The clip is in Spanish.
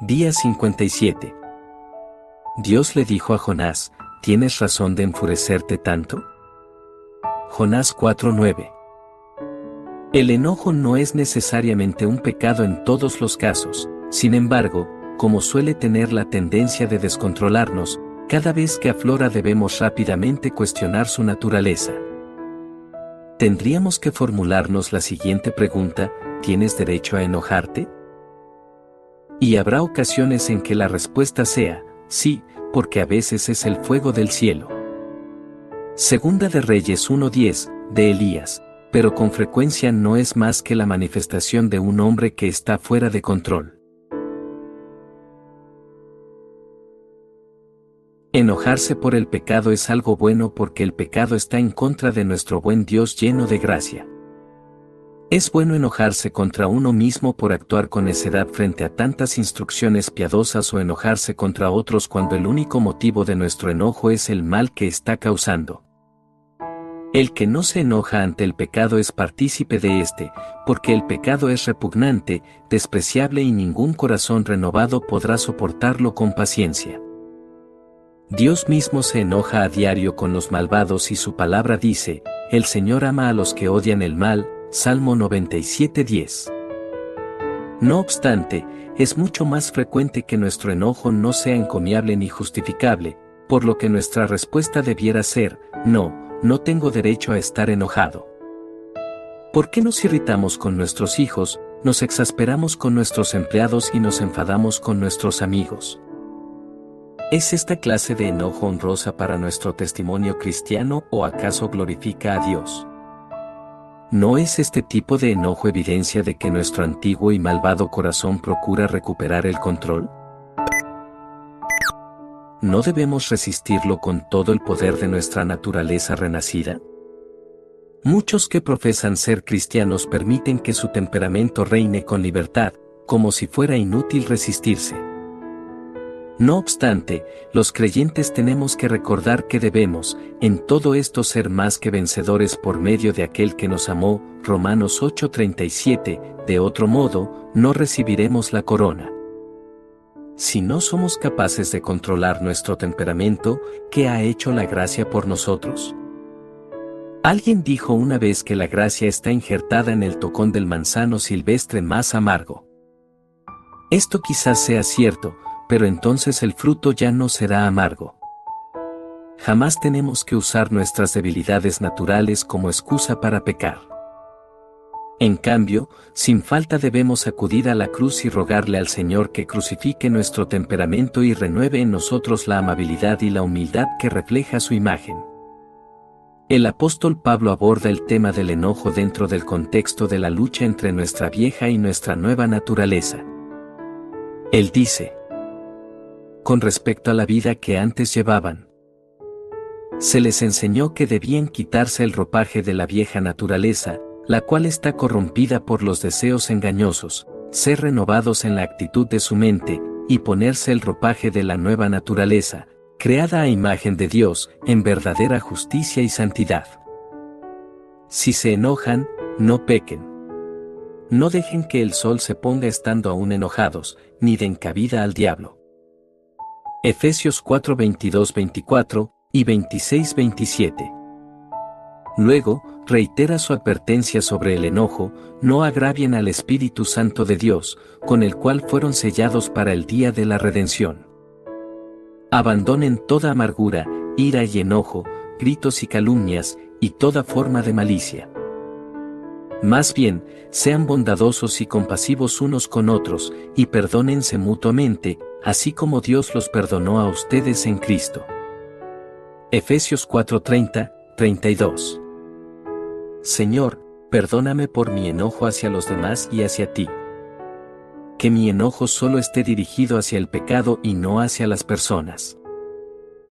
Día 57. Dios le dijo a Jonás, ¿tienes razón de enfurecerte tanto? Jonás 4:9. El enojo no es necesariamente un pecado en todos los casos, sin embargo, como suele tener la tendencia de descontrolarnos, cada vez que aflora debemos rápidamente cuestionar su naturaleza. Tendríamos que formularnos la siguiente pregunta, ¿tienes derecho a enojarte? Y habrá ocasiones en que la respuesta sea, sí, porque a veces es el fuego del cielo. Segunda de Reyes 1.10, de Elías, pero con frecuencia no es más que la manifestación de un hombre que está fuera de control. Enojarse por el pecado es algo bueno porque el pecado está en contra de nuestro buen Dios lleno de gracia. Es bueno enojarse contra uno mismo por actuar con necedad frente a tantas instrucciones piadosas o enojarse contra otros cuando el único motivo de nuestro enojo es el mal que está causando. El que no se enoja ante el pecado es partícipe de éste, porque el pecado es repugnante, despreciable y ningún corazón renovado podrá soportarlo con paciencia. Dios mismo se enoja a diario con los malvados y su palabra dice, el Señor ama a los que odian el mal, Salmo 97:10. No obstante, es mucho más frecuente que nuestro enojo no sea encomiable ni justificable, por lo que nuestra respuesta debiera ser, no, no tengo derecho a estar enojado. ¿Por qué nos irritamos con nuestros hijos, nos exasperamos con nuestros empleados y nos enfadamos con nuestros amigos? ¿Es esta clase de enojo honrosa para nuestro testimonio cristiano o acaso glorifica a Dios? ¿No es este tipo de enojo evidencia de que nuestro antiguo y malvado corazón procura recuperar el control? ¿No debemos resistirlo con todo el poder de nuestra naturaleza renacida? Muchos que profesan ser cristianos permiten que su temperamento reine con libertad, como si fuera inútil resistirse. No obstante, los creyentes tenemos que recordar que debemos, en todo esto, ser más que vencedores por medio de aquel que nos amó, Romanos 8:37, de otro modo, no recibiremos la corona. Si no somos capaces de controlar nuestro temperamento, ¿qué ha hecho la gracia por nosotros? Alguien dijo una vez que la gracia está injertada en el tocón del manzano silvestre más amargo. Esto quizás sea cierto, pero entonces el fruto ya no será amargo. Jamás tenemos que usar nuestras debilidades naturales como excusa para pecar. En cambio, sin falta debemos acudir a la cruz y rogarle al Señor que crucifique nuestro temperamento y renueve en nosotros la amabilidad y la humildad que refleja su imagen. El apóstol Pablo aborda el tema del enojo dentro del contexto de la lucha entre nuestra vieja y nuestra nueva naturaleza. Él dice, con respecto a la vida que antes llevaban. Se les enseñó que debían quitarse el ropaje de la vieja naturaleza, la cual está corrompida por los deseos engañosos, ser renovados en la actitud de su mente, y ponerse el ropaje de la nueva naturaleza, creada a imagen de Dios, en verdadera justicia y santidad. Si se enojan, no pequen. No dejen que el sol se ponga estando aún enojados, ni den cabida al diablo. Efesios 4 22-24 y 26-27. Luego, reitera su advertencia sobre el enojo, no agravien al Espíritu Santo de Dios, con el cual fueron sellados para el día de la redención. Abandonen toda amargura, ira y enojo, gritos y calumnias, y toda forma de malicia. Más bien, sean bondadosos y compasivos unos con otros, y perdónense mutuamente, así como Dios los perdonó a ustedes en Cristo. Efesios 4:30, 32. Señor, perdóname por mi enojo hacia los demás y hacia ti. Que mi enojo solo esté dirigido hacia el pecado y no hacia las personas.